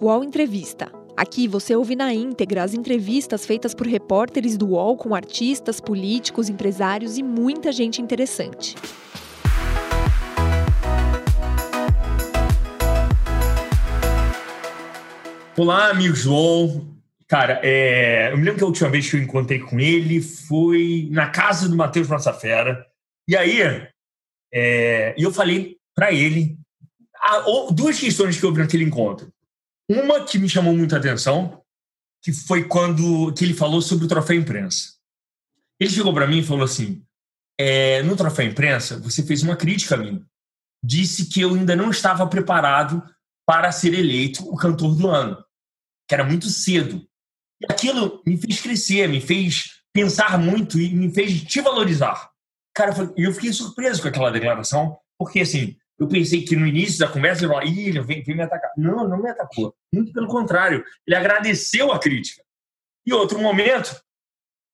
UOL Entrevista. Aqui você ouve na íntegra as entrevistas feitas por repórteres do UOL com artistas, políticos, empresários e muita gente interessante. Olá, amigos do UOL. Cara, é... eu me lembro que a última vez que eu encontrei com ele foi na casa do Matheus Massafera. E aí, é... eu falei para ele duas questões que houve naquele encontro. Uma que me chamou muita atenção, que foi quando que ele falou sobre o troféu imprensa. Ele chegou para mim e falou assim: é, no troféu imprensa, você fez uma crítica a mim. Disse que eu ainda não estava preparado para ser eleito o cantor do ano, que era muito cedo. E aquilo me fez crescer, me fez pensar muito e me fez te valorizar. Cara, eu fiquei surpreso com aquela declaração, porque assim, eu pensei que no início da conversa ele falou, ele vem, vem me atacar. Não, não me atacou. Muito pelo contrário. Ele agradeceu a crítica. E outro momento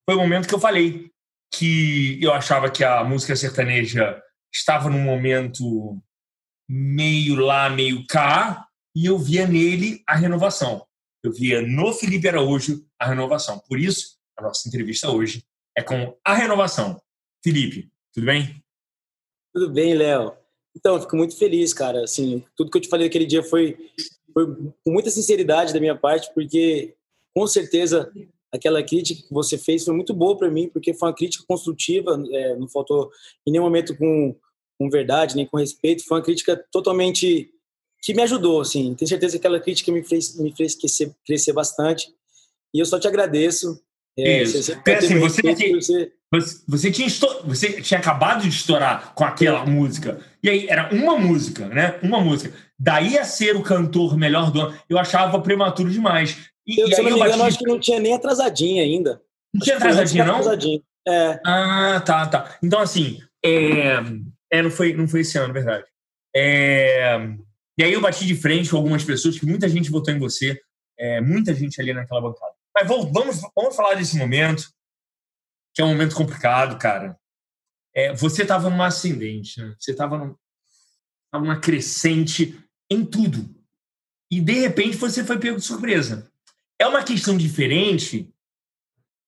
foi o momento que eu falei que eu achava que a música sertaneja estava num momento meio lá, meio cá, e eu via nele a renovação. Eu via no Felipe Araújo a renovação. Por isso, a nossa entrevista hoje é com a renovação. Felipe, tudo bem? Tudo bem, Léo. Então, eu fico muito feliz, cara. Assim, tudo que eu te falei aquele dia foi, foi com muita sinceridade da minha parte, porque com certeza aquela crítica que você fez foi muito boa para mim, porque foi uma crítica construtiva, é, não faltou em nenhum momento com, com verdade, nem com respeito, foi uma crítica totalmente que me ajudou, assim. Tenho certeza que aquela crítica me fez, me fez crescer, crescer bastante. E eu só te agradeço. É, Isso. Você, assim, você, você, você, tinha você tinha acabado de estourar com aquela música. E aí era uma música, né? Uma música. Daí a ser o cantor melhor do ano, eu achava prematuro demais. E, eu, e se eu não me engano, bati... acho que não tinha nem atrasadinha ainda. Não tinha atrasadinha, não? Atrasadinha. É. Ah, tá, tá. Então, assim, é... é, não, foi, não foi esse ano, verdade. É... E aí eu bati de frente com algumas pessoas, que muita gente votou em você, é, muita gente ali naquela bancada. Mas vamos, vamos, vamos falar desse momento que é um momento complicado, cara. É, você estava numa ascendente, né? você estava num, numa crescente em tudo. E, de repente, você foi pego de surpresa. É uma questão diferente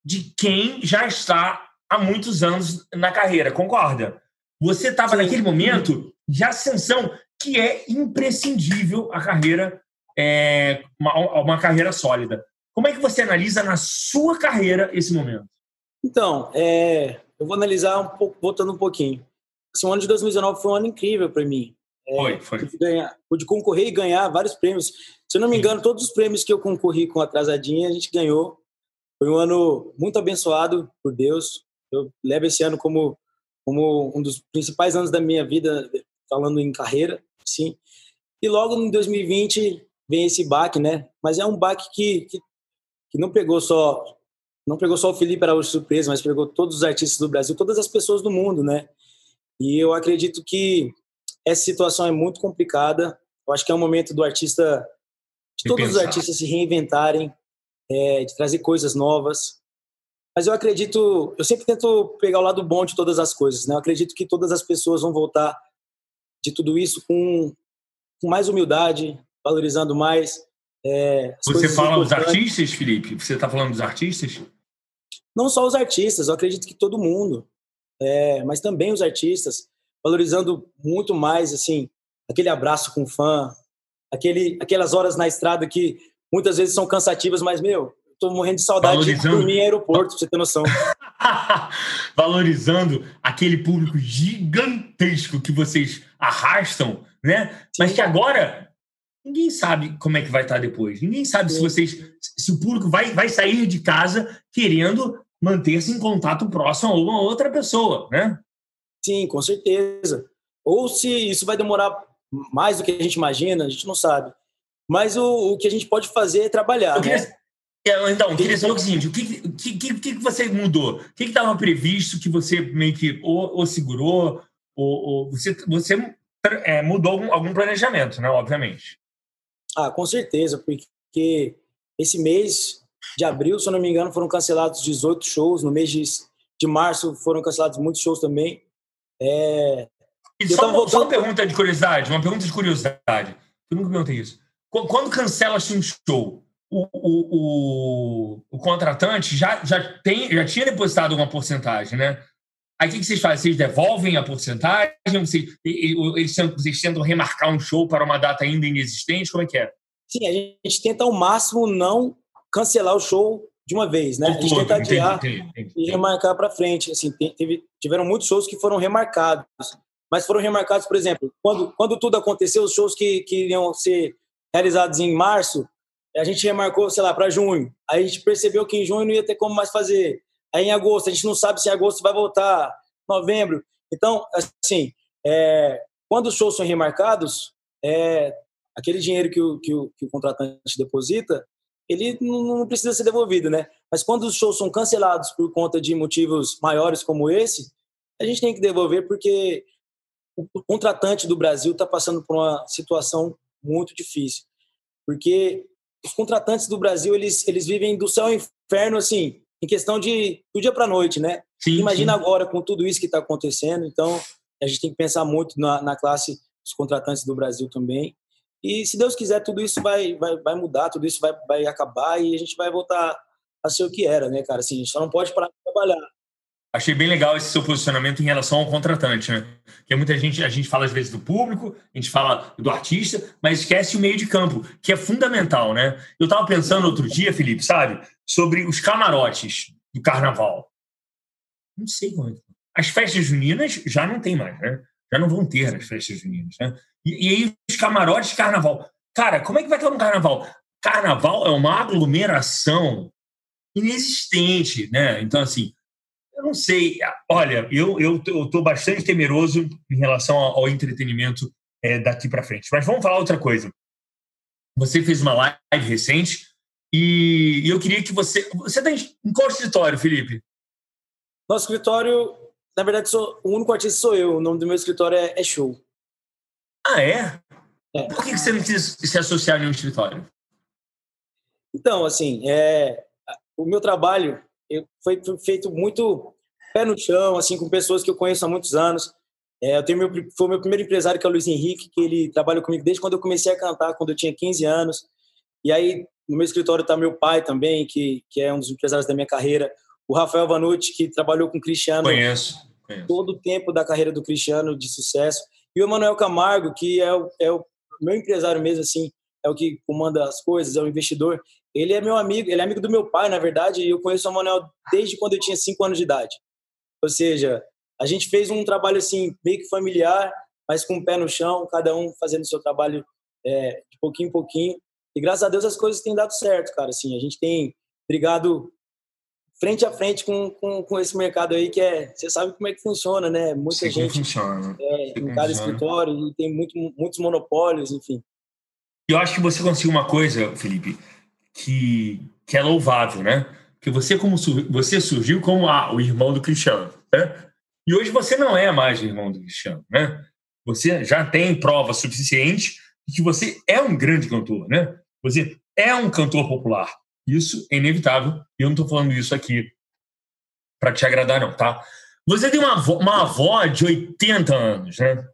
de quem já está há muitos anos na carreira, concorda? Você estava naquele momento de ascensão que é imprescindível a carreira, é, uma, uma carreira sólida. Como é que você analisa na sua carreira esse momento? Então, é, eu vou analisar um pouco, voltando um pouquinho. Esse ano de 2019 foi um ano incrível para mim. É, foi, foi. Pude, ganhar, pude concorrer e ganhar vários prêmios. Se eu não me engano, todos os prêmios que eu concorri com Atrasadinha, a gente ganhou. Foi um ano muito abençoado por Deus. Eu levo esse ano como, como um dos principais anos da minha vida, falando em carreira, sim. E logo em 2020 vem esse baque, né? Mas é um baque que, que, que não pegou só não pegou só o Felipe Araújo surpresa, mas pegou todos os artistas do Brasil, todas as pessoas do mundo, né? E eu acredito que essa situação é muito complicada. Eu acho que é o momento do artista, de todos os artistas se reinventarem, é, de trazer coisas novas. Mas eu acredito, eu sempre tento pegar o lado bom de todas as coisas, né? Eu acredito que todas as pessoas vão voltar de tudo isso com, com mais humildade, valorizando mais. É, Você fala dos artistas, Felipe? Você está falando dos artistas? Não só os artistas, eu acredito que todo mundo, é, mas também os artistas, valorizando muito mais assim aquele abraço com o fã, aquele, aquelas horas na estrada que muitas vezes são cansativas, mas meu, tô morrendo de saudade de dormir em aeroporto, pra você ter noção. Valorizando aquele público gigantesco que vocês arrastam, né? Sim. Mas que agora ninguém sabe como é que vai estar depois. Ninguém sabe Sim. se vocês se o público vai, vai sair de casa querendo manter-se em contato próximo a uma outra pessoa, né? Sim, com certeza. Ou se isso vai demorar mais do que a gente imagina, a gente não sabe. Mas o, o que a gente pode fazer é trabalhar. Queria, né? É, então, eu queria saber o seguinte: o que, que, que, que você mudou? O que estava previsto que você meio que ou, ou segurou, ou, ou, você, você é, mudou algum, algum planejamento, né? Obviamente. Ah, com certeza, porque esse mês de abril, se eu não me engano, foram cancelados 18 shows. No mês de, de março foram cancelados muitos shows também. É... E só, voltando... só uma pergunta de curiosidade, uma pergunta de curiosidade. Eu nunca perguntei isso. quando cancela-se um show, o, o, o, o, contratante já, já, tem, já tinha depositado uma porcentagem, né? Aí o que, vocês fazem? Vocês devolvem a porcentagem? Vocês, eles, vocês tentam remarcar um show para uma data ainda inexistente? Como é que é? Sim, a gente tenta ao máximo não cancelar o show de uma vez, né? a gente tenta adiar entendi, entendi. e remarcar para frente. Assim, teve, tiveram muitos shows que foram remarcados, mas foram remarcados, por exemplo, quando, quando tudo aconteceu, os shows que, que iriam ser realizados em março, a gente remarcou, sei lá, para junho. Aí a gente percebeu que em junho não ia ter como mais fazer. Aí em agosto, a gente não sabe se em agosto vai voltar, novembro. Então, assim, é, quando os shows são remarcados, é, aquele dinheiro que o, que o, que o contratante deposita, ele não precisa ser devolvido, né? Mas quando os shows são cancelados por conta de motivos maiores como esse, a gente tem que devolver porque o contratante do Brasil está passando por uma situação muito difícil, porque os contratantes do Brasil eles eles vivem do céu ao inferno assim, em questão de do dia para noite, né? Sim, Imagina sim. agora com tudo isso que está acontecendo, então a gente tem que pensar muito na, na classe dos contratantes do Brasil também e se Deus quiser, tudo isso vai, vai, vai mudar, tudo isso vai, vai acabar e a gente vai voltar a ser o que era, né, cara? Assim, a gente só não pode parar de trabalhar. Achei bem legal esse seu posicionamento em relação ao contratante, né? Porque muita gente, a gente fala às vezes do público, a gente fala do artista, mas esquece o meio de campo, que é fundamental, né? Eu estava pensando outro dia, Felipe, sabe, sobre os camarotes do carnaval. Não sei como é. As festas juninas já não tem mais, né? Já não vão ter as festas juninas, né? E, e aí os camarotes de carnaval. Cara, como é que vai ter um carnaval? Carnaval é uma aglomeração inexistente, né? Então, assim, eu não sei. Olha, eu estou bastante temeroso em relação ao, ao entretenimento é, daqui para frente. Mas vamos falar outra coisa. Você fez uma live recente e eu queria que você. Você está em qual escritório, Felipe? Nosso escritório, na verdade, sou, o único artista sou eu. O nome do meu escritório é, é Show. Ah, é? é. Por que você não quis se associar a nenhum escritório? Então, assim, é, o meu trabalho foi feito muito pé no chão, assim, com pessoas que eu conheço há muitos anos. É, eu tenho meu, foi o meu primeiro empresário, que é o Luiz Henrique, que ele trabalha comigo desde quando eu comecei a cantar, quando eu tinha 15 anos. E aí, no meu escritório está meu pai também, que, que é um dos empresários da minha carreira. O Rafael Vanucci, que trabalhou com o Cristiano. Conheço. conheço. Todo o tempo da carreira do Cristiano de sucesso. E o Emanuel Camargo, que é o, é o meu empresário mesmo, assim, é o que comanda as coisas, é o investidor. Ele é meu amigo, ele é amigo do meu pai, na verdade, e eu conheço o Emanuel desde quando eu tinha cinco anos de idade. Ou seja, a gente fez um trabalho assim meio que familiar, mas com o pé no chão, cada um fazendo o seu trabalho é, de pouquinho em pouquinho. E graças a Deus as coisas têm dado certo, cara. Assim, a gente tem brigado frente a frente com, com, com, esse mercado aí que é você sabe como é que funciona né? Muita Sim, gente funciona. É, em cada escritório e tem muito, muitos monopólios enfim. Eu acho que você conseguiu uma coisa Felipe que que é louvável né? Que você como você surgiu como ah, o irmão do Cristiano né? E hoje você não é mais o irmão do Cristiano né? Você já tem prova suficiente de que você é um grande cantor né? Você é um cantor popular isso é inevitável. E eu não estou falando isso aqui para te agradar, não, tá? Você tem uma avó, uma avó de 80 anos, né?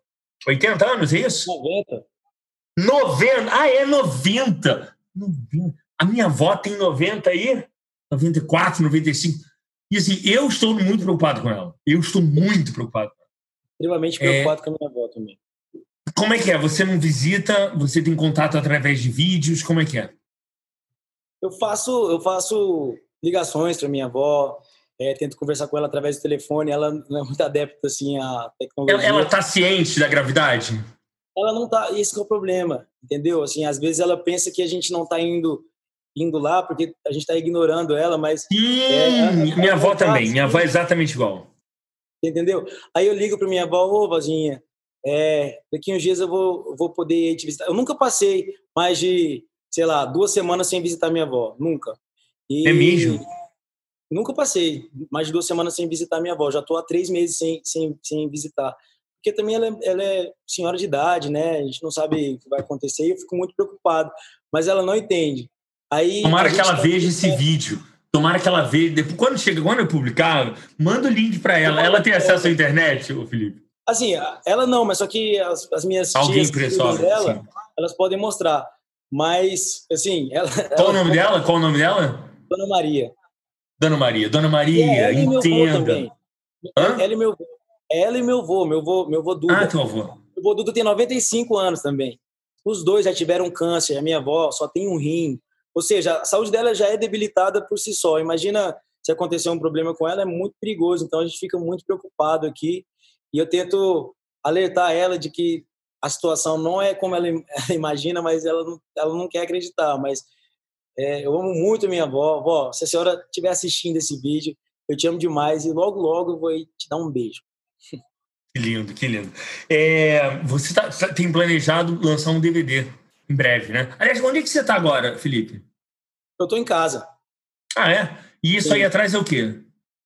80 anos, é isso? 90. 90. Ah, é 90. 90. A minha avó tem 90 aí? 94, 95. E assim, eu estou muito preocupado com ela. Eu estou muito preocupado com ela. Extremamente preocupado é... com a minha avó também. Como é que é? Você não visita? Você tem contato através de vídeos? Como é que é? Eu faço, eu faço ligações para minha avó, é, tento conversar com ela através do telefone. Ela não é muito adepta assim à tecnologia. Ela está ciente da gravidade? Ela não está. Esse é o problema, entendeu? Assim, às vezes ela pensa que a gente não está indo indo lá porque a gente está ignorando ela, mas sim, é, minha avó também. Minha avó é exatamente igual. Entendeu? Aí eu ligo para minha avó, ô vozinha, é, daqui uns dias eu vou, vou poder te visitar. Eu nunca passei mais de sei lá, duas semanas sem visitar minha avó. Nunca. E é mesmo? Nunca passei mais de duas semanas sem visitar minha avó. Já estou há três meses sem, sem, sem visitar. Porque também ela, é, ela é senhora de idade, né? A gente não sabe o que vai acontecer e eu fico muito preocupado. Mas ela não entende. Aí, Tomara que ela tá... veja esse é... vídeo. Tomara que ela veja. Depois, quando chega, quando eu publicar, manda o link para ela. Ela tem acesso à internet, ô Felipe? Assim, ela não, mas só que as, as minhas Alguém tias, dela, elas podem mostrar. Mas, assim, ela. Qual o nome dela? Qual o nome dela? Dona Maria. Dona Maria, Dona Maria, é, entenda. Ela e meu ela e meu avô, meu avô, meu avô Duda. Ah, teu avô. Meu avô Duda tem 95 anos também. Os dois já tiveram câncer, a minha avó só tem um rim. Ou seja, a saúde dela já é debilitada por si só. Imagina se acontecer um problema com ela, é muito perigoso. Então a gente fica muito preocupado aqui. E eu tento alertar ela de que a situação não é como ela, ela imagina, mas ela não, ela não quer acreditar. Mas é, eu amo muito minha avó. Vó, se a senhora estiver assistindo esse vídeo, eu te amo demais e logo, logo eu vou te dar um beijo. Que lindo, que lindo. É, você tá, tá tem planejado lançar um DVD em breve, né? Aliás, onde é que você está agora, Felipe? Eu estou em casa. Ah, é? E isso Sim. aí atrás é o quê?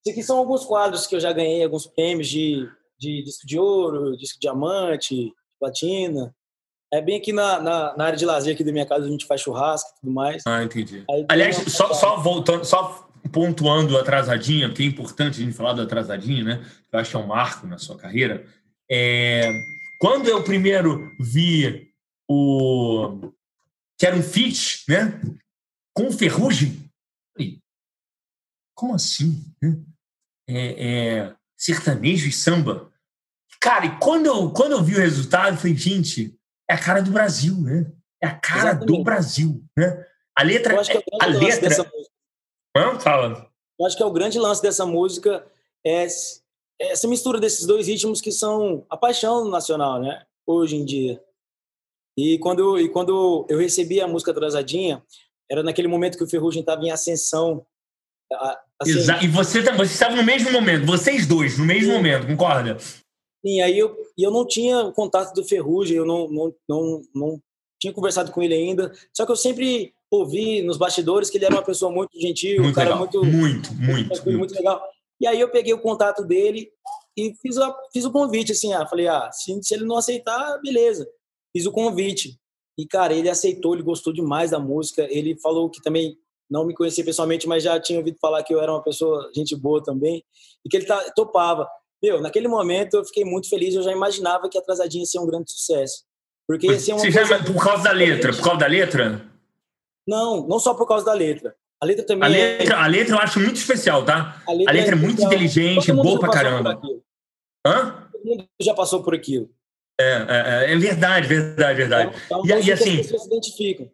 Isso aqui são alguns quadros que eu já ganhei, alguns prêmios de, de disco de ouro, disco de diamante, platina. É bem aqui na, na, na, área de lazer aqui da minha casa, a gente faz churrasco e tudo mais. Ah, entendi. Aliás, só, só voltando, só pontuando atrasadinha, porque é importante a gente falar do atrasadinho, né? Eu acho que é um marco na sua carreira. É... Quando eu primeiro vi o que era um feat, né? Com ferrugem, como assim? É, é, sertanejo e samba. Cara, e quando eu, quando eu vi o resultado, eu falei, gente, é a cara do Brasil, né? É a cara Exatamente. do Brasil, né? A letra. É a letra. Não, fala. Eu acho que é o grande lance dessa música é essa mistura desses dois ritmos que são a paixão nacional, né? Hoje em dia. E quando, e quando eu recebi a música atrasadinha, era naquele momento que o Ferrugem estava em ascensão. Assim, Exato. E você, tá, você estava no mesmo momento, vocês dois, no mesmo sim. momento, concorda? Sim, aí eu, e eu não tinha o contato do Ferrugem, eu não, não, não, não tinha conversado com ele ainda. Só que eu sempre ouvi nos bastidores que ele era uma pessoa muito gentil, muito um cara legal. muito, muito, muito, muito, muito legal. E aí eu peguei o contato dele e fiz, a, fiz o convite, assim, ah, falei, ah, se, se ele não aceitar, beleza. Fiz o convite. E, cara, ele aceitou, ele gostou demais da música. Ele falou que também não me conhecia pessoalmente, mas já tinha ouvido falar que eu era uma pessoa, gente boa também, e que ele tá, topava. Meu, naquele momento eu fiquei muito feliz, eu já imaginava que Atrasadinha ia ser um grande sucesso. Porque ia ser uma Você já, por causa da letra, por causa da letra? Não, não só por causa da letra. A letra também a letra, é... a letra eu acho muito especial, tá? A letra, a letra é, é, muito inteligente, boa pra caramba. Hã? Todo mundo já passou por aquilo. É, é, é, é verdade, verdade, verdade. Então, então, e, e assim. As pessoas se identificam.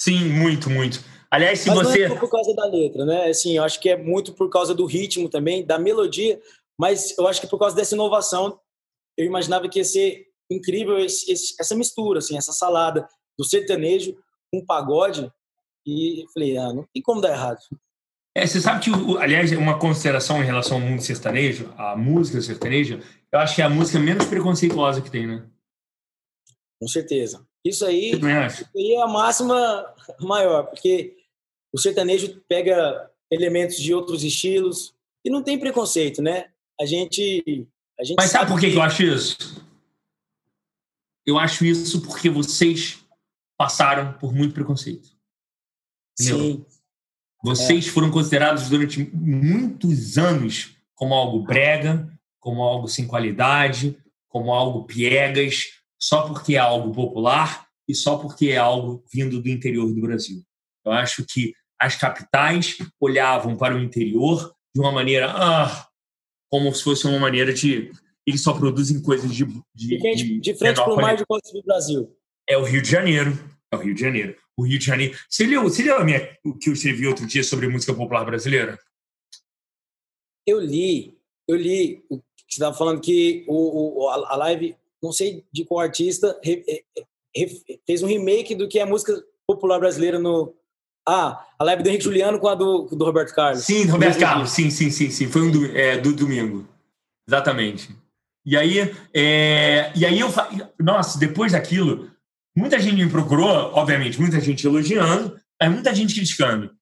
Sim, muito, muito. Aliás, se mas você. Não é por causa da letra, né? Assim, eu acho que é muito por causa do ritmo também, da melodia, mas eu acho que por causa dessa inovação, eu imaginava que ia ser incrível esse, esse, essa mistura, assim, essa salada do sertanejo com pagode e falei, ah, não tem como dar errado. É, você sabe que, aliás, uma consideração em relação ao mundo sertanejo, a música sertaneja, eu acho que é a música menos preconceituosa que tem, né? Com certeza. Isso aí, isso aí é a máxima maior, porque o sertanejo pega elementos de outros estilos e não tem preconceito, né? A gente. A gente Mas sabe, sabe por que, que eu acho isso? Eu acho isso porque vocês passaram por muito preconceito. Sim. Vocês é. foram considerados durante muitos anos como algo brega, como algo sem qualidade, como algo piegas, só porque é algo popular e só porque é algo vindo do interior do Brasil. Eu acho que as capitais olhavam para o interior de uma maneira, ah, como se fosse uma maneira de eles só produzem coisas de de, de, de frente para o mar de costas do Brasil. É o Rio de Janeiro, é o Rio de Janeiro o Rio de Janeiro. Você leu, você leu minha, o que eu escrevi outro dia sobre música popular brasileira? Eu li, eu li você estava falando que o, o, a live, não sei de qual artista, re, re, fez um remake do que é música popular brasileira no. Ah, a live do Henrique Juliano com a do, do Roberto Carlos. Sim, do Roberto Carlos, sim, sim, sim, sim. Foi um do, é, do domingo. Exatamente. E aí, é, e aí eu nossa, depois daquilo, Muita gente me procurou, obviamente, muita gente elogiando, mas muita gente criticando.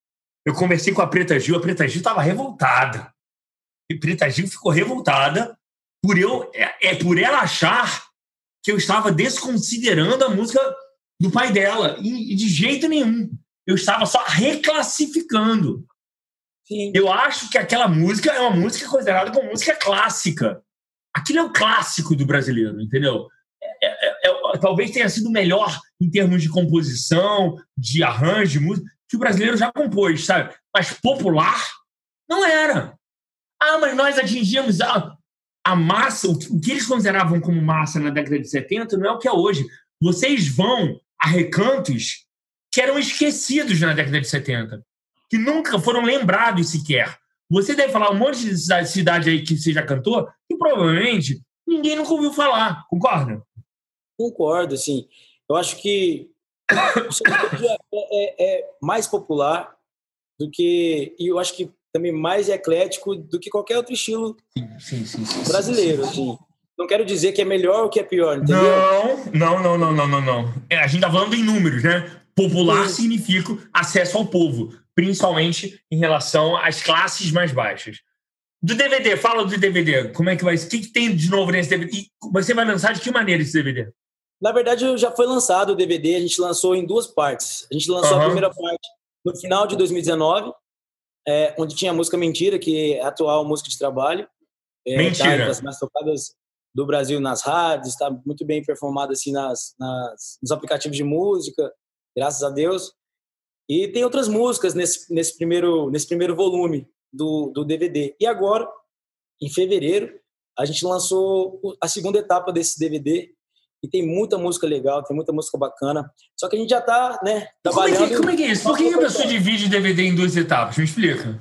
Eu conversei com a Preta Gil, a Preta Gil estava revoltada. E Preta Gil ficou revoltada por eu é, é por ela achar que eu estava desconsiderando a música do pai dela e, e de jeito nenhum. Eu estava só reclassificando. Sim. Eu acho que aquela música é uma música considerada como música clássica. Aquilo é o clássico do brasileiro, entendeu? É, é, é, talvez tenha sido melhor em termos de composição, de arranjo, de música, que o brasileiro já compôs, sabe? Mas popular não era. Ah, mas nós atingimos a, a massa, o que eles consideravam como massa na década de 70 não é o que é hoje. Vocês vão a recantos que eram esquecidos na década de 70, que nunca foram lembrados sequer. Você deve falar um monte de cidade aí que você já cantou, que provavelmente ninguém nunca ouviu falar, concorda? Concordo, sim. Eu acho que o sertanejo é, é, é, mais popular do que. E eu acho que também mais eclético do que qualquer outro estilo sim, sim, sim, brasileiro. Assim. Não quero dizer que é melhor ou que é pior, entendeu? Não, não, não, não, não, não. É, a gente tá falando em números, né? Popular significa acesso ao povo, principalmente em relação às classes mais baixas. Do DVD, fala do DVD. Como é que vai? O que, que tem de novo nesse DVD? E você vai lançar de que maneira esse DVD? Na verdade, já foi lançado o DVD, a gente lançou em duas partes. A gente lançou uhum. a primeira parte no final de 2019, é, onde tinha a música Mentira, que é a atual música de trabalho. É, Mentira. Tá, das mais tocadas do Brasil nas rádios, está muito bem performada assim nas, nas, nos aplicativos de música, graças a Deus. E tem outras músicas nesse, nesse, primeiro, nesse primeiro volume do, do DVD. E agora, em fevereiro, a gente lançou a segunda etapa desse DVD, e tem muita música legal, tem muita música bacana. Só que a gente já está, né, trabalhando... Como é que, como é, que é isso? Por que a pessoa divide DVD em duas etapas? Me explica.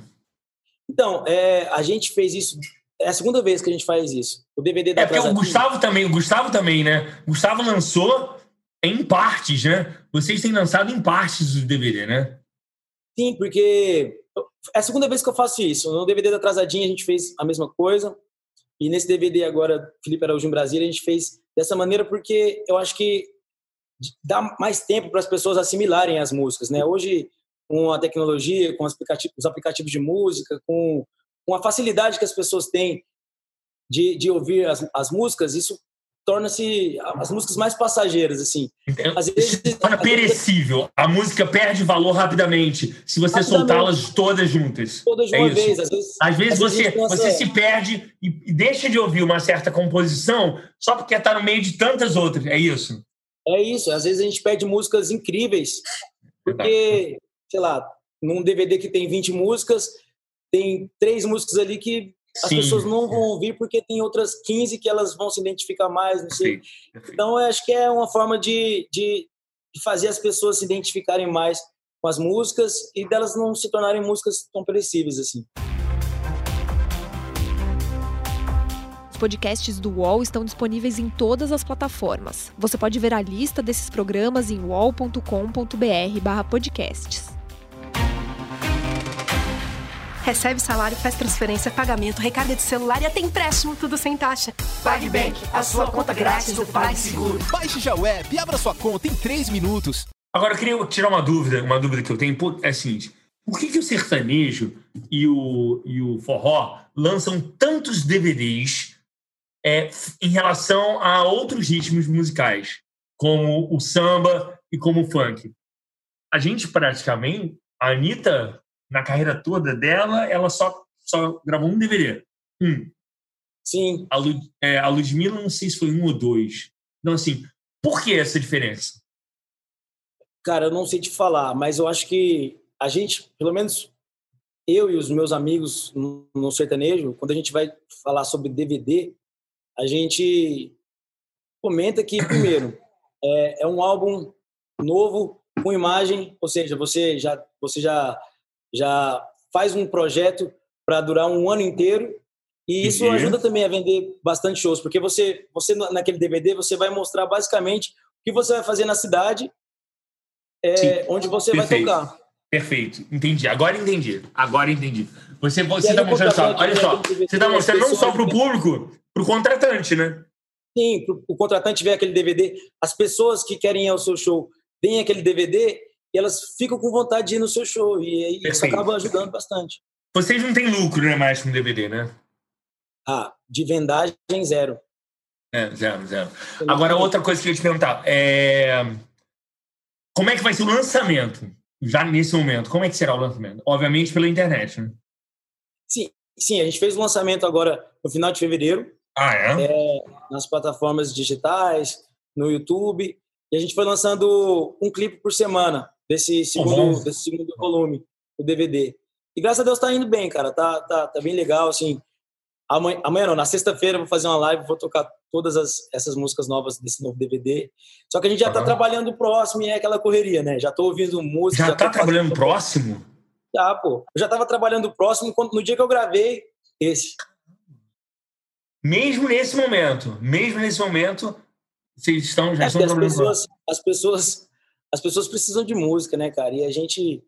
Então, é, a gente fez isso... É a segunda vez que a gente faz isso. O DVD da É porque o Gustavo também, o Gustavo também, né? O Gustavo lançou em partes, né? Vocês têm lançado em partes do DVD, né? Sim, porque é a segunda vez que eu faço isso. No DVD da Atrasadinha a gente fez a mesma coisa. E nesse DVD agora, Felipe Araújo em Brasília, a gente fez dessa maneira porque eu acho que dá mais tempo para as pessoas assimilarem as músicas, né? Hoje, com a tecnologia, com os aplicativos, os aplicativos de música, com a facilidade que as pessoas têm de, de ouvir as, as músicas, isso torna-se as músicas mais passageiras, assim. Às vezes, torna perecível. A música perde valor rapidamente se você soltá-las todas juntas. Todas de é uma vez. Às vezes, às vezes, às você, vezes pensa... você se perde e deixa de ouvir uma certa composição só porque está no meio de tantas outras. É isso? É isso. Às vezes a gente perde músicas incríveis porque, sei lá, num DVD que tem 20 músicas, tem três músicas ali que as Sim. pessoas não vão ouvir porque tem outras 15 que elas vão se identificar mais, não sei. Então, eu acho que é uma forma de, de, de, fazer as pessoas se identificarem mais com as músicas e delas não se tornarem músicas tão perecíveis assim. Os podcasts do UOL estão disponíveis em todas as plataformas. Você pode ver a lista desses programas em uol.com.br/podcasts. Recebe salário, faz transferência, pagamento, recarga de celular e até empréstimo, tudo sem taxa. PagBank, a sua conta grátis do PagSeguro. Baixe já o app e abra sua conta em 3 minutos. Agora, eu queria tirar uma dúvida, uma dúvida que eu tenho. É a seguinte, por que, que o sertanejo e o, e o forró lançam tantos DVDs é, em relação a outros ritmos musicais, como o samba e como o funk? A gente praticamente, a Anitta na carreira toda dela, ela só, só gravou um DVD. Um. Sim. A, é, a Ludmilla, não sei se foi um ou dois. Então, assim, por que essa diferença? Cara, eu não sei te falar, mas eu acho que a gente, pelo menos eu e os meus amigos no sertanejo, quando a gente vai falar sobre DVD, a gente comenta que, primeiro, é, é um álbum novo, com imagem, ou seja, você já, você já já faz um projeto para durar um ano inteiro e isso ajuda também a vender bastante shows, porque você, você naquele DVD você vai mostrar basicamente o que você vai fazer na cidade, é, onde você Perfeito. vai tocar. Perfeito, entendi. Agora entendi. Agora entendi. Você você está mostrando só, olha só, você está mostrando não só para o público, para o contratante, né? Sim, o contratante vê aquele DVD, as pessoas que querem ir ao seu show veem aquele DVD e elas ficam com vontade de ir no seu show. E, e isso acaba ajudando bastante. Vocês não têm lucro, né, mais com DVD, né? Ah, de vendagem, zero. É, zero, zero. Agora, outra coisa que eu ia te perguntar. É... Como é que vai ser o lançamento? Já nesse momento, como é que será o lançamento? Obviamente pela internet, né? Sim, sim, a gente fez o lançamento agora no final de fevereiro. Ah, é? é nas plataformas digitais, no YouTube. E a gente foi lançando um clipe por semana desse segundo, desse segundo volume, o DVD. E graças a Deus tá indo bem, cara. Tá, tá, tá bem legal, assim. Amanhã, amanhã não, na sexta-feira vou fazer uma live, vou tocar todas as, essas músicas novas desse novo DVD. Só que a gente já uhum. tá trabalhando próximo e é aquela correria, né? Já tô ouvindo música. Já, já tá trabalhando próximo? Já, pô. Eu já tava trabalhando próximo quando, no dia que eu gravei esse. Mesmo nesse momento, mesmo nesse momento, vocês estão já é estão as pessoas, as pessoas, as pessoas precisam de música, né, cara? E a gente.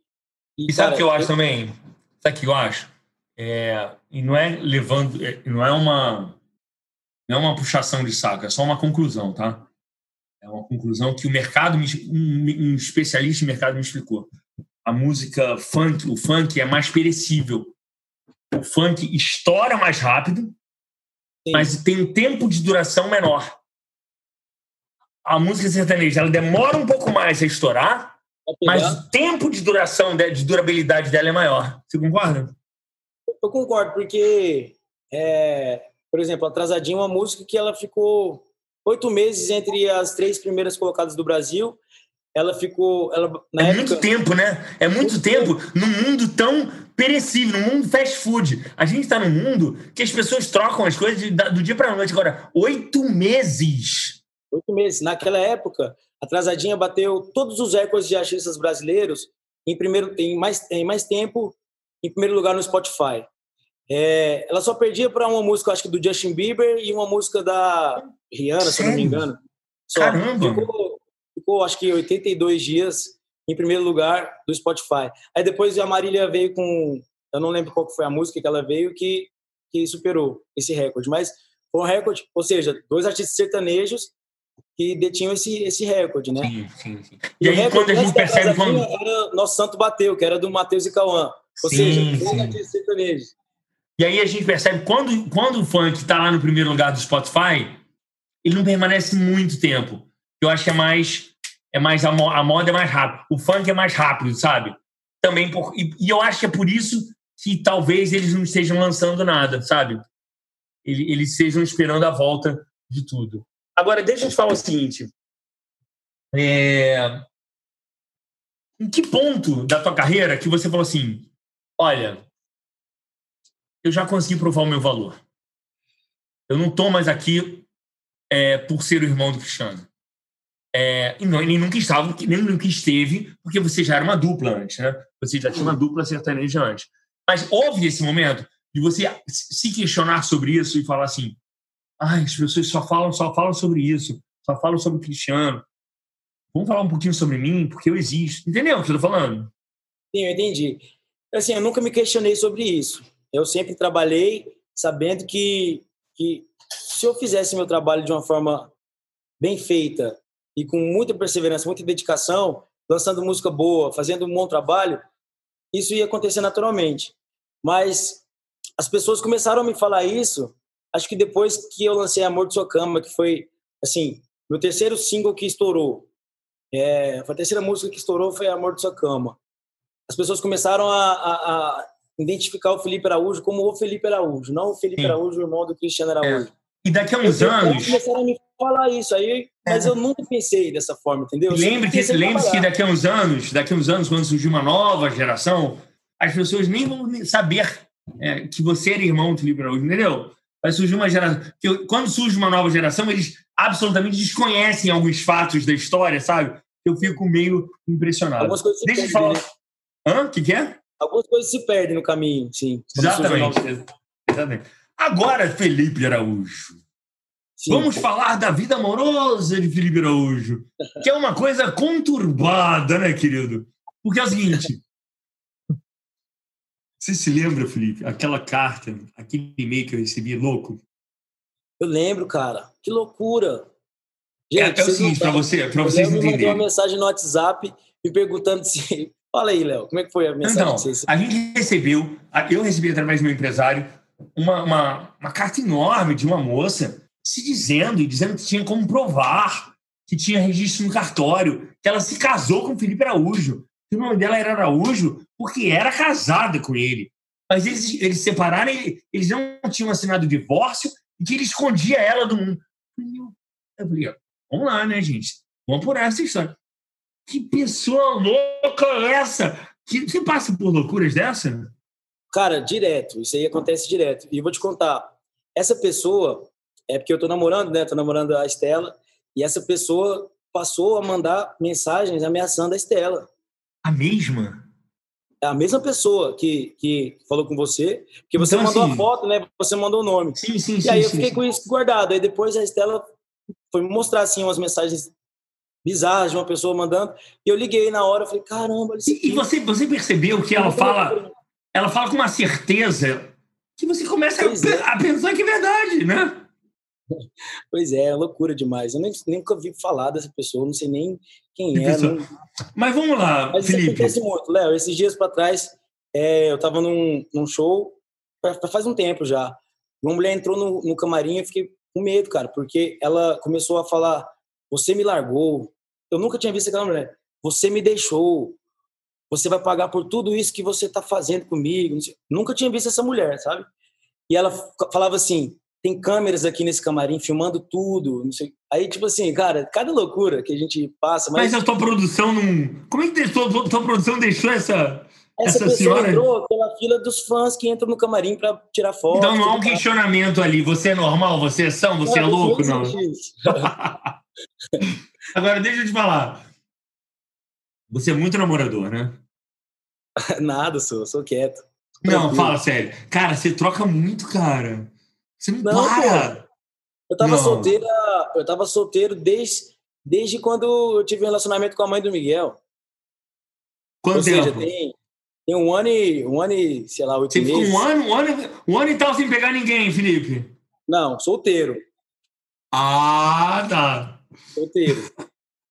E, e sabe o que eu acho eu... também? Sabe o que eu acho? É, e não é levando, é, não é uma não é uma puxação de saco, é só uma conclusão, tá? É uma conclusão que o mercado, um, um especialista em mercado me explicou. A música funk, o funk é mais perecível. O funk estoura mais rápido, Sim. mas tem um tempo de duração menor. A música sertaneja ela demora um pouco mais a estourar, mas o tempo de duração, de durabilidade dela é maior. Você concorda? eu concordo, porque, é, por exemplo, Atrasadinha é uma música que ela ficou oito meses entre as três primeiras colocadas do Brasil. Ela ficou. Ela, é época, muito tempo, né? É muito, muito tempo, tempo num mundo tão perecível, num mundo fast food. A gente está num mundo que as pessoas trocam as coisas do dia para a noite. Agora, oito meses. Oito meses. Naquela época, Atrasadinha bateu todos os recordes de artistas brasileiros em primeiro em mais, em mais tempo em primeiro lugar no Spotify. É, ela só perdia para uma música, acho que do Justin Bieber e uma música da Rihanna, Sério? se não me engano. Só. Caramba! Ficou, ficou, acho que 82 dias em primeiro lugar do Spotify. Aí depois a Marília veio com, eu não lembro qual foi a música que ela veio que que superou esse recorde, mas foi um recorde, ou seja, dois artistas sertanejos que detinham esse, esse recorde, né? Sim, sim, sim. E, e aí quando a gente percebe quando... era Nosso Santo Bateu, que era do Matheus e Cauã. Ou sim, seja, sertanejo. E aí a gente percebe quando, quando o funk está lá no primeiro lugar do Spotify, ele não permanece muito tempo. Eu acho que é mais. É mais a, a moda é mais rápida. O funk é mais rápido, sabe? Também por, e, e, eu acho que é por isso que talvez eles não estejam lançando nada, sabe? Eles, eles estejam esperando a volta de tudo. Agora, deixa eu te falar o seguinte. É... Em que ponto da tua carreira que você falou assim, olha, eu já consegui provar o meu valor. Eu não estou mais aqui é, por ser o irmão do Cristiano. É, e não, ele nunca estava, nem nunca esteve, porque você já era uma dupla antes, né? Você já tinha uma dupla sertaneja antes. Mas houve esse momento de você se questionar sobre isso e falar assim: ai, as pessoas só falam, só falam sobre isso, só falam sobre o Cristiano. Vamos falar um pouquinho sobre mim, porque eu existo. Entendeu o que eu estou falando? Sim, eu entendi. Assim, eu nunca me questionei sobre isso. Eu sempre trabalhei sabendo que, que se eu fizesse meu trabalho de uma forma bem feita e com muita perseverança, muita dedicação, lançando música boa, fazendo um bom trabalho, isso ia acontecer naturalmente. Mas as pessoas começaram a me falar isso, acho que depois que eu lancei Amor de Sua Cama, que foi, assim, meu terceiro single que estourou. É, a terceira música que estourou foi Amor de Sua Cama as pessoas começaram a, a, a, identificar o Felipe Araújo como o Felipe Araújo, não o Felipe Sim. Araújo, o irmão do Cristiano Araújo. É. E daqui a uns eu, anos. Começaram a me falar isso aí, mas é. eu nunca pensei dessa forma, entendeu? Lembre que, lembre que daqui a uns anos, daqui a uns anos, quando surgir uma nova geração, as pessoas nem vão saber é, que você era irmão do Felipe Araújo, entendeu? Vai surgir uma geração. Que, quando surge uma nova geração, eles absolutamente desconhecem alguns fatos da história, sabe? Eu fico meio impressionado. Algumas coisas Deixa eu falar. Né? Hã? O que, que é? Algumas coisas se perdem no caminho, sim. Exatamente. Exatamente. Agora, Felipe Araújo. Sim. Vamos falar da vida amorosa de Felipe Araújo, que é uma coisa conturbada, né, querido? Porque é o seguinte. Você se lembra, Felipe, aquela carta, aquele e-mail que eu recebi louco? Eu lembro, cara. Que loucura. Gente, é, é o seguinte, para você, para vocês entenderem. mandou uma mensagem no WhatsApp me perguntando se Fala aí, Léo, como é que foi a mensagem? Então, a gente recebeu, eu recebi através do meu empresário, uma, uma, uma carta enorme de uma moça se dizendo, e dizendo que tinha como provar que tinha registro no cartório, que ela se casou com o Felipe Araújo, que o nome dela era Araújo, porque era casada com ele. Mas eles, separaram, eles não tinham assinado o divórcio e que ele escondia ela do mundo. Eu falei, Vamos lá, né, gente? Vamos por essa história. Que pessoa louca é essa? Que, você passa por loucuras dessa? Cara, direto. Isso aí acontece direto. E eu vou te contar. Essa pessoa, é porque eu tô namorando, né? Tô namorando a Estela. E essa pessoa passou a mandar mensagens ameaçando a Estela. A mesma? É a mesma pessoa que, que falou com você, que você Então, mandou assim- a foto, né? Você mandou o nome. Sim, sim, E sim. aí eu sim, fiquei sim. com isso guardado. Aí depois a Estela foi me mostrar assim umas mensagens bizarras de uma pessoa mandando. E eu liguei na hora, eu falei, caramba, olha E, e você, você percebeu que ela fala, ela fala com uma certeza que você começa a, é. a pensar que é verdade, né? Pois é, loucura demais. Eu nem, nunca ouvi falar dessa pessoa, não sei nem quem Que é. não- Mas vamos lá, Mas isso Felipe. acontece muito, Léo. Esses dias para trás, é, eu tava num, num show, faz um tempo já. Uma mulher entrou no, no camarim e eu fiquei com medo, cara, porque ela começou a falar: Você me largou. Eu nunca tinha visto aquela mulher. Você me deixou. Você vai pagar por tudo isso que você tá fazendo comigo. Nunca tinha visto essa mulher, sabe? E ela falava assim: tem câmeras aqui nesse camarim filmando tudo. Não sei. Aí, tipo assim, cara, cada loucura que a gente passa, Mas a tua produção não. Como é que a tua, produção deixou essa. Essa, Essa pessoa senhora- entrou pela fila dos fãs que entram no camarim pra tirar foto. Então não há um questionamento ali. Você é normal? Você é são? Você é Não, louco? Não. Agora, deixa eu te falar. Você é muito namorador, né? Nada, sou, sou quieto. Não, fala sério. Cara, você troca muito, cara. Você não, Não, para. Eu tava Não. solteira, eu tava solteiro desde, desde quando eu tive um relacionamento com a mãe do Miguel. Quanto Ou seja, tempo? tem, tem um ano e, um ano e, sei lá, oito Você ficou meses. um ano, um ano, um ano e tal sem pegar ninguém, Felipe. Não, solteiro. Ah, tá. Solteiro.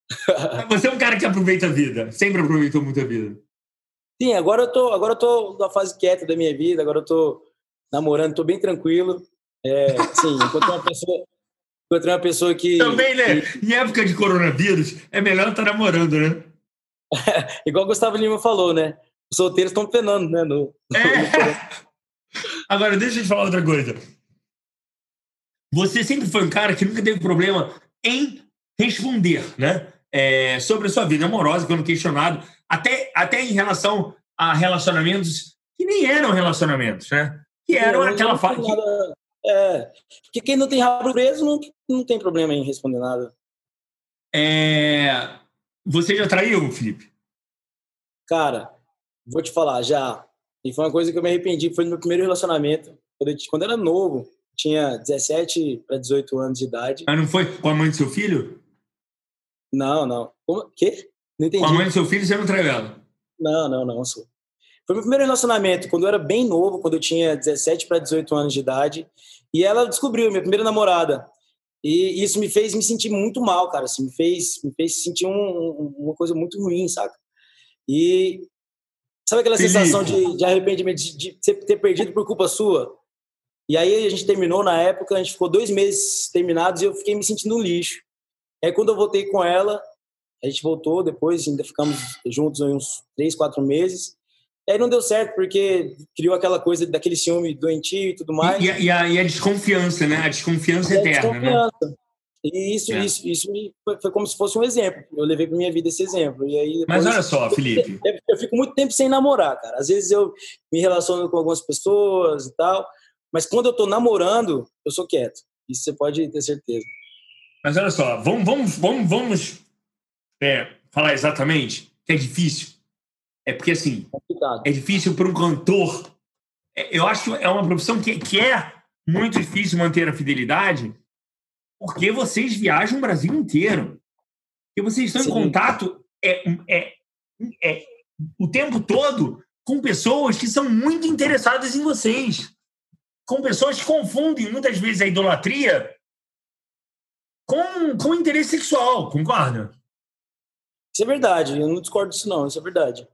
Você é um cara que aproveita a vida. Sempre aproveitou muito a vida. Sim, agora eu tô, agora eu tô na fase quieta da minha vida, agora eu tô namorando, tô bem tranquilo. É, sim, encontrei uma pessoa, encontrei uma pessoa que Também, né? Em época de coronavírus, é melhor estar namorando, né? igual o Gustavo Lima falou, né? Os solteiros estão penando, né? No, É. Agora, deixa eu te falar outra coisa. Você sempre foi um cara que nunca teve problema em responder, né? É, sobre a sua vida amorosa, quando questionado, até, até em relação a relacionamentos que nem eram relacionamentos, né? Que eram aquela fase. nada- É, porque quem não tem rabo preso não, não tem problema em responder nada. É... Você já traiu, Felipe? Cara, vou te falar, já. E foi uma coisa que eu me arrependi, foi no meu primeiro relacionamento. Quando eu, quando eu era novo, tinha 17 para 18 anos de idade. Mas não foi com a mãe do seu filho? Não, não. Como? Quê? Não entendi. Com a mãe do seu filho, você não traiu ela? Não, não, não, sou. Foi meu primeiro relacionamento, quando eu era bem novo, quando eu tinha 17 para 18 anos de idade. E ela descobriu, minha primeira namorada. E isso me fez me sentir muito mal, cara. Assim, me fez me fez sentir um- um- uma coisa muito ruim, saca? E sabe aquela Felipe. sensação de, de arrependimento, de, de ter perdido por culpa sua? E aí a gente terminou na época, a gente ficou dois meses terminados e eu fiquei me sentindo um lixo. Aí quando eu voltei com ela, a gente voltou depois, ainda ficamos juntos uns três, quatro meses. E aí não deu certo, porque criou aquela coisa daquele ciúme doentio e tudo mais. E, a- e a, e a desconfiança, né? A desconfiança E a eterna, né? desconfiança. E isso, É. isso, isso me, foi, foi como se fosse um exemplo. Eu levei para minha vida esse exemplo. E aí Mas olha só, Felipe. eu, eu fico muito tempo sem namorar, cara. Às vezes eu me relaciono com algumas pessoas e tal, mas quando eu tô namorando, eu sou quieto. Isso você pode ter certeza. Mas olha só, vamos, vamos, vamos, vamos é, falar exatamente que é difícil. É porque, assim, Complicado. é difícil para um cantor. É, Eu acho que é uma profissão que, que é muito difícil manter a fidelidade, porque vocês viajam o Brasil inteiro. E vocês estão Sim. em contato é, é, é, o tempo todo com pessoas que são muito interessadas em vocês. Com pessoas que confundem muitas vezes a idolatria com, com interesse sexual, concorda? Isso é verdade. Eu não discordo disso, não. Isso é verdade.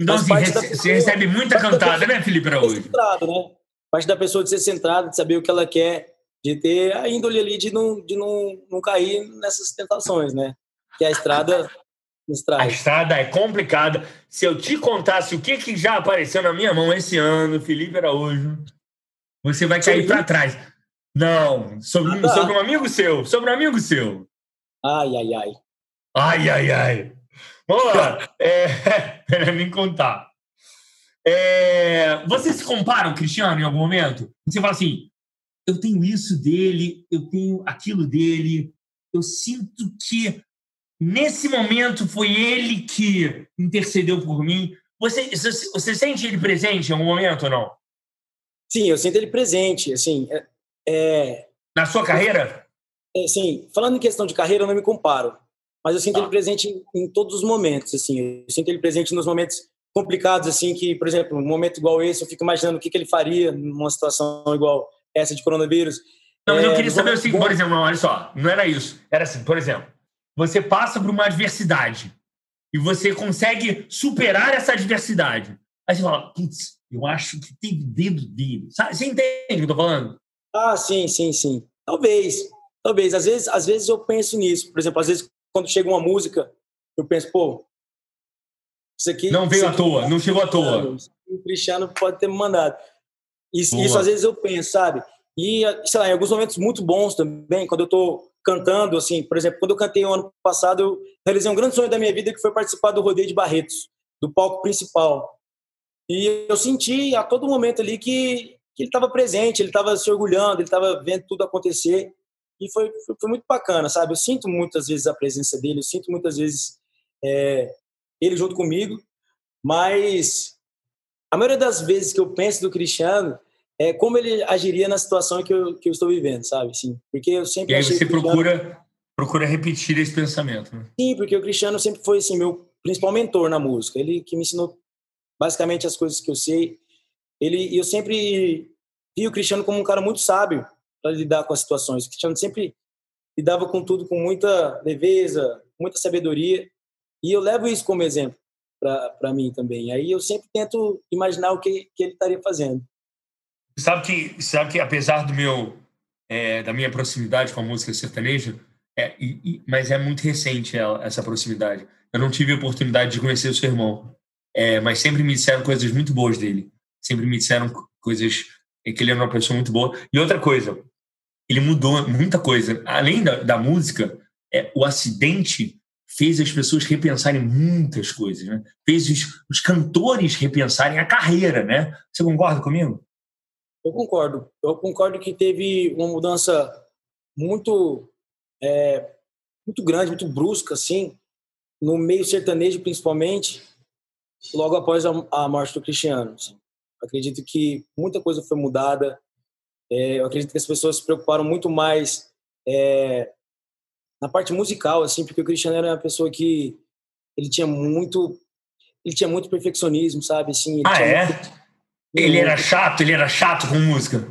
Então, assim, rece- pessoa. você recebe muita cantada, né, Felipe Ser Araújo? centrado, né? Parte da pessoa de ser centrada, de saber o que ela quer, de ter a índole ali de não, de não, não cair nessas tentações, né? Que a estrada nos A traz. estrada é complicada. Se eu te contasse o que, que já apareceu na minha mão esse ano, Felipe Araújo, você vai cair para trás. Não, sobre, Ah, tá. sobre um amigo seu. Sobre um amigo seu. Ai, ai, ai. Ai, ai, ai. Vamos lá. É, nem contar. É, você se compara Cristiano em algum momento? Você fala assim, eu tenho isso dele, eu tenho aquilo dele, eu sinto que nesse momento foi ele que intercedeu por mim. Você, você, você sente ele presente em algum momento ou não? Sim, eu sinto ele presente. Assim, é, é... Na sua carreira? É, sim, falando em questão de carreira, eu não me comparo. Mas eu sinto ele presente em, em, todos os momentos. Assim, eu sinto ele presente nos momentos complicados, assim, que, por exemplo, um momento igual esse, eu fico imaginando o que, que ele faria numa situação igual essa de coronavírus. Não, mas eu é, queria saber assim, por exemplo, não, olha só, não era isso. Era assim, por exemplo, você passa por uma adversidade e você consegue superar essa adversidade. Aí você fala, putz, eu acho que teve dedo dele. Sabe? Você entende o que eu tô falando? Ah, sim, sim, sim. Talvez, talvez. Às vezes, às vezes eu penso nisso. Por exemplo, às vezes quando chega uma música, eu penso, pô, isso aqui... Não veio à toa, não chegou à toa. O Cristiano pode ter me mandado. Isso, isso às vezes eu penso, sabe? E, sei lá, em alguns momentos muito bons também, quando eu tô cantando, assim, por exemplo, quando eu cantei o ano passado, eu realizei um grande sonho da minha vida que foi participar do Rodeio de Barretos, do palco principal. E eu senti a todo momento ali que, que ele estava presente, ele estava se orgulhando, ele estava vendo tudo acontecer. E foi, foi, foi, muito bacana, sabe? Eu sinto muitas vezes a presença dele, eu sinto muitas vezes é, ele junto comigo, mas a maioria das vezes que eu penso do Cristiano é como ele agiria na situação que eu, que eu estou vivendo, sabe? Sim, porque eu sempre e aí você Cristiano... procura procura repetir esse pensamento. Né? Sim, porque o Cristiano sempre foi assim meu principal mentor na música. Ele que me ensinou basicamente as coisas que eu sei. Ele eu sempre vi o Cristiano como um cara muito sábio para lidar com as situações. O Cristiano sempre lidava com tudo com muita leveza, muita sabedoria. E eu levo isso como exemplo para mim também. Aí eu sempre tento imaginar o que, que ele estaria fazendo. Sabe que, sabe que apesar do meu é, da minha proximidade com a música sertaneja, é, e, e, mas é muito recente ela, essa proximidade. Eu não tive a oportunidade de conhecer o seu irmão, é, mas sempre me disseram coisas muito boas dele. Sempre me disseram coisas é, que ele era uma pessoa muito boa. E outra coisa, ele mudou muita coisa. Além da, da música, é, o acidente fez as pessoas repensarem muitas coisas, né? Fez os, os cantores repensarem a carreira, né? Você concorda comigo? Eu concordo. Eu concordo que teve uma mudança muito, é, muito grande, muito brusca, assim, no meio sertanejo, principalmente, logo após a, a morte do Cristiano. Assim. Acredito que muita coisa foi mudada. É, eu acredito que as pessoas se preocuparam muito mais é, na parte musical, assim, porque o Cristiano era uma pessoa que ele tinha muito, ele tinha muito perfeccionismo, sabe? Assim, ah, é? Muito, ele era chato, ele era chato com música.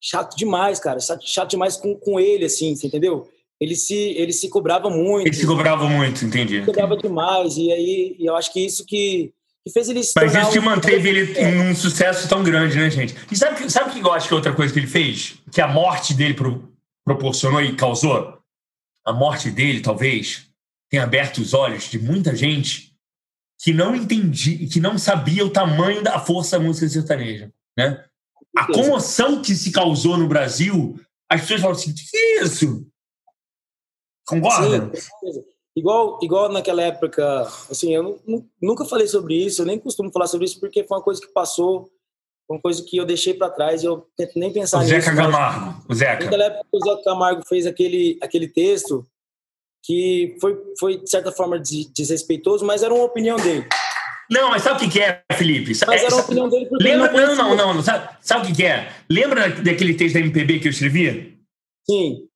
Chato demais, cara. Chato demais com, com ele, assim, entendeu? Ele se, ele se cobrava muito. Ele se cobrava muito, entendi. Se cobrava demais. E aí e eu acho que isso que, que fez ele se Mas isso que um... manteve ele em um sucesso tão grande, né, gente? E sabe, sabe o que eu acho que é outra coisa que ele fez? Que a morte dele pro, proporcionou e causou? A morte dele, talvez, tenha aberto os olhos de muita gente que não entendia, que não sabia o tamanho da força da música sertaneja, né? A comoção que se causou no Brasil, as pessoas falam assim, que é isso? Concorda? Sim, igual, igual naquela época, assim, eu nunca falei sobre isso, eu nem costumo falar sobre isso porque foi uma coisa que passou, uma coisa que eu deixei para trás, eu tento nem pensar o nisso. Zeca Camargo, o Zeca. Naquela época o Zeca Camargo fez aquele, aquele texto que foi, foi de certa forma desrespeitoso, mas era uma opinião dele. Não, mas sabe o que é, Felipe? Mas era uma opinião dele. Lembra? Não, não, não, não. Sabe, sabe o que é? Lembra daquele texto da MPB que eu escrevi? Sim.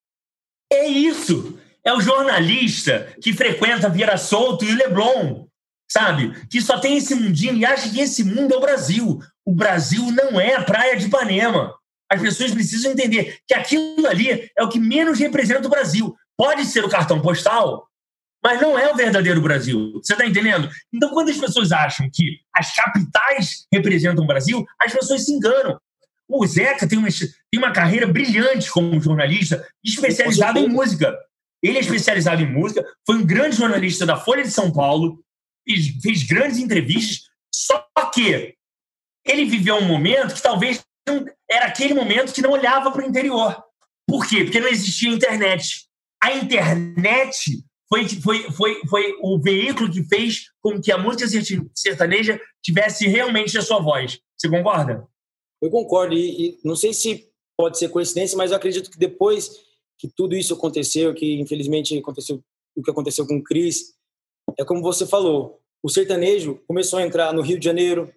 É isso. É o jornalista que frequenta Vieira Solto e Leblon, sabe? Que só tem esse mundinho e acha que esse mundo é o Brasil. O Brasil não é a praia de Ipanema. As pessoas precisam entender que aquilo ali é o que menos representa o Brasil. Pode ser o cartão postal, mas não é o verdadeiro Brasil. Você está entendendo? Então, quando as pessoas acham que as capitais representam o Brasil, as pessoas se enganam. O Zeca tem uma, tem uma carreira brilhante como jornalista, especializado em música. Ele é especializado em música, foi um grande jornalista da Folha de São Paulo, fez, fez grandes entrevistas, só que ele viveu um momento que talvez era aquele momento que não olhava para o interior. Por quê? Porque não existia internet. a internet foi, foi, foi, foi o veículo que fez com que a música sertaneja tivesse realmente a sua voz. Você concorda? Eu concordo. E, e não sei se pode ser coincidência, mas eu acredito que depois que tudo isso aconteceu, que infelizmente aconteceu o que aconteceu com o Cris, é como você falou, o sertanejo começou a entrar no Rio de Janeiro,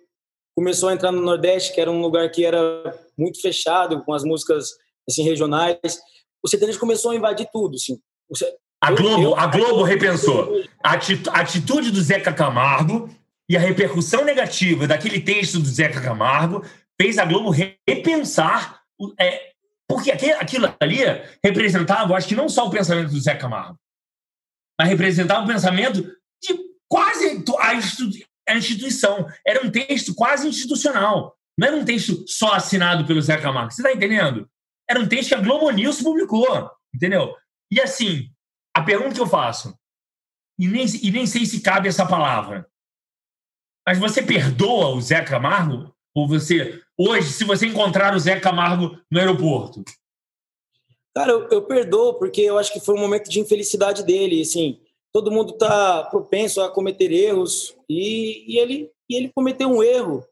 começou a entrar no Nordeste, que era um lugar que era muito fechado, com as músicas assim regionais. O sertanejo começou a invadir tudo, assim. A Globo, eu, a Globo repensou. A atitude do Zeca Camargo e a repercussão negativa daquele texto do Zeca Camargo fez a Globo repensar. É, porque aquilo ali representava, acho que não só o pensamento do Zeca Camargo, mas representava o pensamento de quase a instituição. Era um texto quase institucional. Não era um texto só assinado pelo Zeca Camargo. Você está entendendo? Era um texto que a Globo News publicou. Entendeu? E assim, a pergunta que eu faço, e nem, e nem sei se cabe essa palavra, mas você perdoa o Zé Camargo? Ou você, hoje, se você encontrar o Zé Camargo no aeroporto? Cara, eu, eu perdoo, porque eu acho que foi um momento de infelicidade dele. Assim, todo mundo está propenso a cometer erros, e, e, ele, e ele cometeu um erro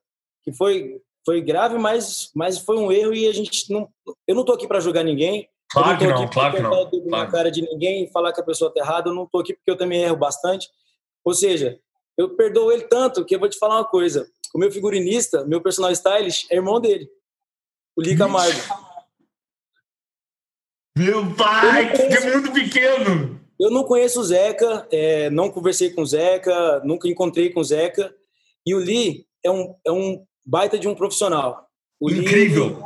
que foi, foi grave, mas, mas foi um erro e a gente não. Eu não estou aqui para julgar ninguém, Claro que não, claro que não. Claro. na cara de ninguém e falar que a pessoa está errada, eu não estou aqui porque eu também erro bastante. Ou seja, eu perdoo ele tanto que eu vou te falar uma coisa. O meu figurinista, meu personal stylist, é irmão dele, o Lee Camargo. Meu pai, que mundo pequeno! Eu não conheço o Zeca, é, não conversei com o Zeca, nunca encontrei com o Zeca. E o Lee é um, é um baita de um profissional. O Incrível! Lee,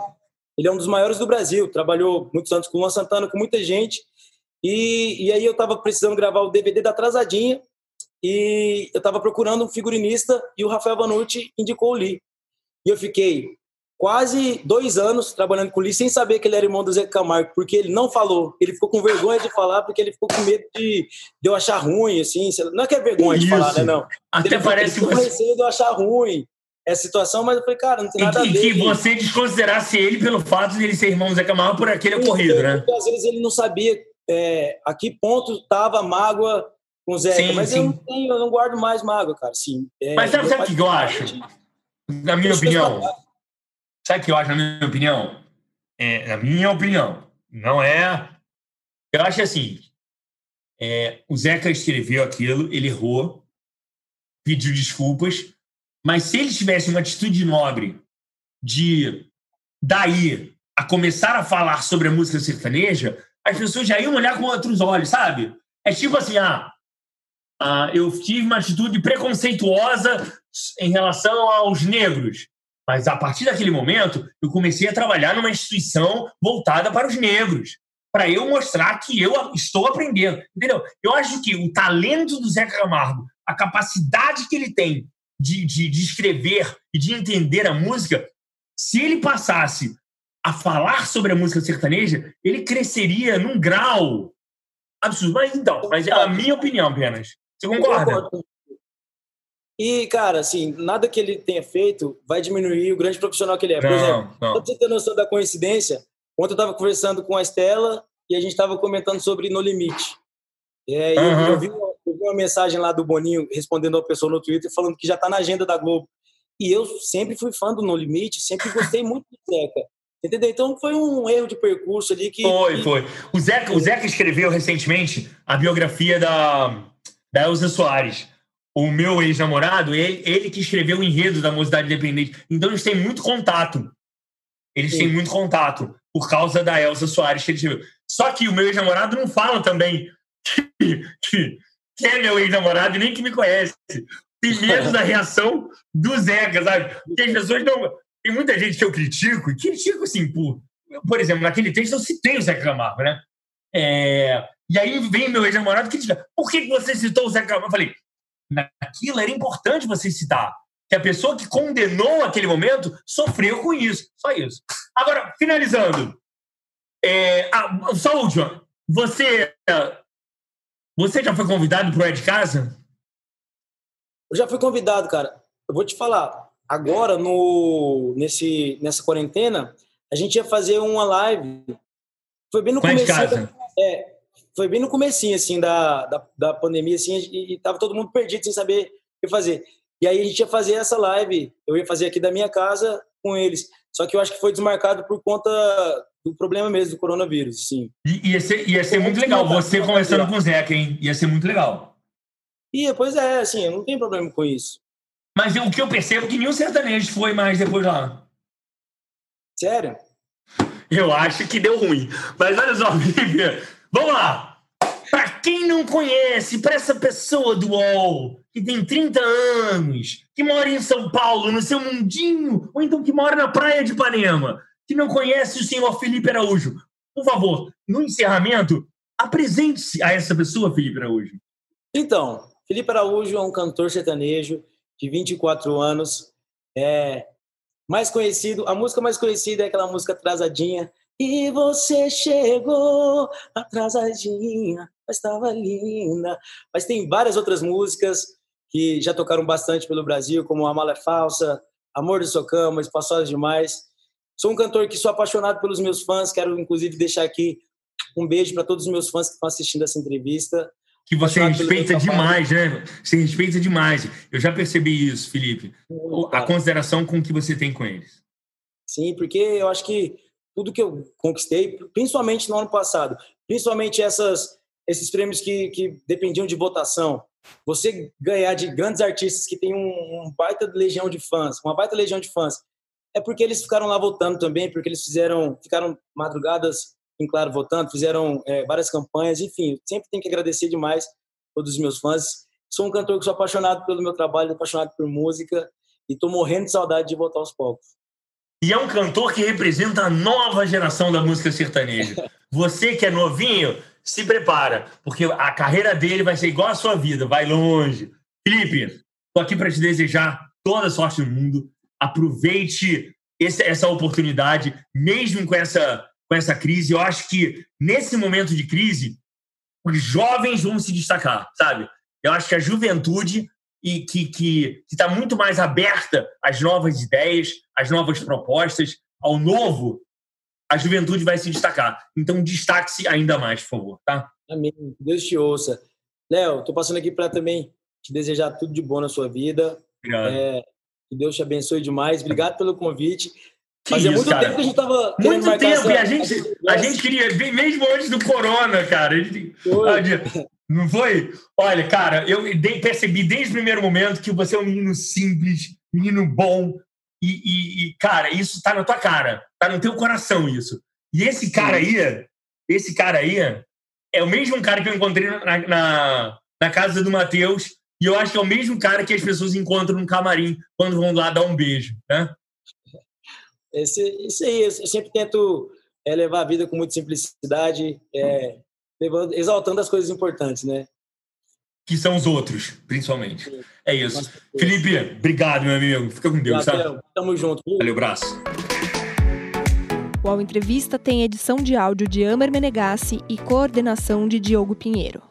ele é um dos maiores do Brasil, trabalhou muitos anos com o Luan Santana, com muita gente. E, e aí eu estava precisando gravar o DVD da Atrasadinha e eu estava procurando um figurinista e o Rafael Vanucci indicou o Lee. E eu fiquei quase dois anos trabalhando com o Lee sem saber que ele era irmão do Zé Camargo, porque ele não falou. Ele ficou com vergonha de falar, porque ele ficou com medo de, de eu achar ruim, assim. Não é que é vergonha de falar, né? Não. Até ele parece ficou, que você... receio de eu achar ruim essa situação, mas eu falei, cara, não tem nada e, a ver. E que você desconsiderasse ele pelo fato de ele ser irmão do Zé Camargo por aquele ocorrido, né? Porque às vezes ele não sabia é, a que ponto estava a mágoa com o Zé. Sim, mas sim. Eu, não tenho, eu não guardo mais mágoa, cara. Sim, é, mas sabe, sabe o que eu acho? Na minha opinião. Sabe o que eu acho, na minha opinião? É, na minha opinião, não é. Eu acho assim. É, o Zeca escreveu aquilo, ele errou, pediu desculpas, mas se ele tivesse uma atitude nobre de, daí, a começar a falar sobre a música sertaneja, as pessoas já iam olhar com outros olhos, sabe? É tipo assim, ah, ah eu tive uma atitude preconceituosa em relação aos negros. Mas a partir daquele momento, eu comecei a trabalhar numa instituição voltada para os negros, para eu mostrar que eu estou aprendendo. Entendeu? Eu acho que o talento do Zé Camargo, a capacidade que ele tem de, de, de escrever e de entender a música, se ele passasse a falar sobre a música sertaneja, ele cresceria num grau absurdo. Mas então, mas é a minha opinião apenas. Você concorda? E, cara, assim, nada que ele tenha feito vai diminuir o grande profissional que ele é. Por não, exemplo, não. pra você ter noção da coincidência, ontem eu estava conversando com a Estela e a gente estava comentando sobre No Limite. É, uhum. eu, vi, eu vi uma mensagem lá do Boninho respondendo a pessoa no Twitter falando que já está na agenda da Globo. E eu sempre fui fã do No Limite, sempre gostei muito do Zeca. Entendeu? Então foi um erro de percurso ali que. Foi, foi. O Zeca, o Zeca escreveu recentemente a biografia da, da Elza Soares. O meu ex-namorado, ele, ele que escreveu o enredo da Mocidade Independente. Então eles têm muito contato. Eles Sim. têm muito contato por causa da Elza Soares que ele escreveu. Só que o meu ex-namorado não fala também que, que, que é meu ex-namorado e nem que me conhece. Tem medo da reação do Zeca, sabe? Porque as pessoas não. Tem muita gente que eu critico, e critico assim, por. Por exemplo, naquele texto eu citei o Zeca Camargo, né? É, e aí vem meu ex-namorado que diz: por que você citou o Zeca Camargo? Eu falei: naquilo era importante você citar. Que a pessoa que condenou aquele momento sofreu com isso. Só isso. Agora, finalizando. É, a, só a última. Você você já foi convidado para o de Casa? Eu já fui convidado, cara. Eu vou te falar. Agora, no, nesse, nessa quarentena, a gente ia fazer uma live. Foi bem no começo. É, foi bem no comecinho, assim, da, da, da pandemia, assim, e, e tava todo mundo perdido sem saber o que fazer. E aí a gente ia fazer essa live, eu ia fazer aqui da minha casa com eles. Só que eu acho que foi desmarcado por conta do problema mesmo do coronavírus, sim. I, ia ser, ia ser muito legal você conversando com o Zeca, hein? Ia ser muito legal. Ia, pois é, assim, eu não tenho problema com isso. Mas o que eu percebo é que nenhum sertanejo foi mais depois lá. Sério? Eu acho que deu ruim. Mas olha só, vamos lá. Para quem não conhece, para essa pessoa do UOL, que tem 30 anos, que mora em São Paulo, no seu mundinho, ou então que mora na praia de Ipanema, que não conhece o senhor Felipe Araújo, por favor, no encerramento, apresente-se a essa pessoa, Felipe Araújo. Então, Felipe Araújo é um cantor sertanejo de 24 anos, é mais conhecido, a música mais conhecida é aquela música Atrasadinha. E você chegou atrasadinha, mas estava linda. Mas tem várias outras músicas que já tocaram bastante pelo Brasil, como A Mala é Falsa, Amor de Socama, Espaçosas Demais. Sou um cantor que sou apaixonado pelos meus fãs, quero inclusive deixar aqui um beijo para todos os meus fãs que estão assistindo essa entrevista que você respeita demais, né? Você respeita demais. Eu já percebi isso, Felipe. a consideração com que você tem com eles. Sim, porque eu acho que tudo que eu conquistei, principalmente no ano passado, principalmente essas, esses prêmios que, que dependiam de votação, você ganhar de grandes artistas que têm um, um baita legião de fãs, uma baita legião de fãs, é porque eles ficaram lá votando também, porque eles fizeram, ficaram madrugadas em Claro votando, fizeram é, várias campanhas, enfim, sempre tenho que agradecer demais todos os meus fãs. Sou um cantor que sou apaixonado pelo meu trabalho, apaixonado por música e estou morrendo de saudade de voltar aos palcos. E é um cantor que representa a nova geração da música sertaneja. Você que é novinho, se prepara, porque a carreira dele vai ser igual a sua vida, vai longe. Felipe, estou aqui para te desejar toda a sorte do mundo. Aproveite esse, essa oportunidade, mesmo com essa com essa crise. Eu acho que nesse momento de crise, os jovens vão se destacar, sabe? Eu acho que a juventude e que que está muito mais aberta às novas ideias, às novas propostas, ao novo, a juventude vai se destacar. Então destaque-se ainda mais, por favor, tá? Amém. Deus te ouça. Léo, tô passando aqui para também te desejar tudo de bom na sua vida. Obrigado. É, que Deus te abençoe demais. Obrigado pelo convite. Fazia muito cara. tempo que a gente tava. Muito tempo, essa... e a gente, a gente queria, mesmo antes do corona, cara. Gente... Não foi? Olha, cara, eu percebi desde o primeiro momento que você é um menino simples, menino bom. E, e, e, cara, isso tá na tua cara. Tá no teu coração isso. E esse cara aí, esse cara aí, é o mesmo cara que eu encontrei na, na, na casa do Matheus. E eu acho que é o mesmo cara que as pessoas encontram no camarim quando vão lá dar um beijo, né? Esse, isso aí, eu sempre tento é, levar a vida com muita simplicidade, é, levando, exaltando as coisas importantes, né? Que são os outros, principalmente. É isso. Felipe, obrigado, meu amigo. Fica com Deus, tá? Tamo junto. Valeu, braço. O Entrevista tem edição de áudio de Amer Menegassi e coordenação de Diogo Pinheiro.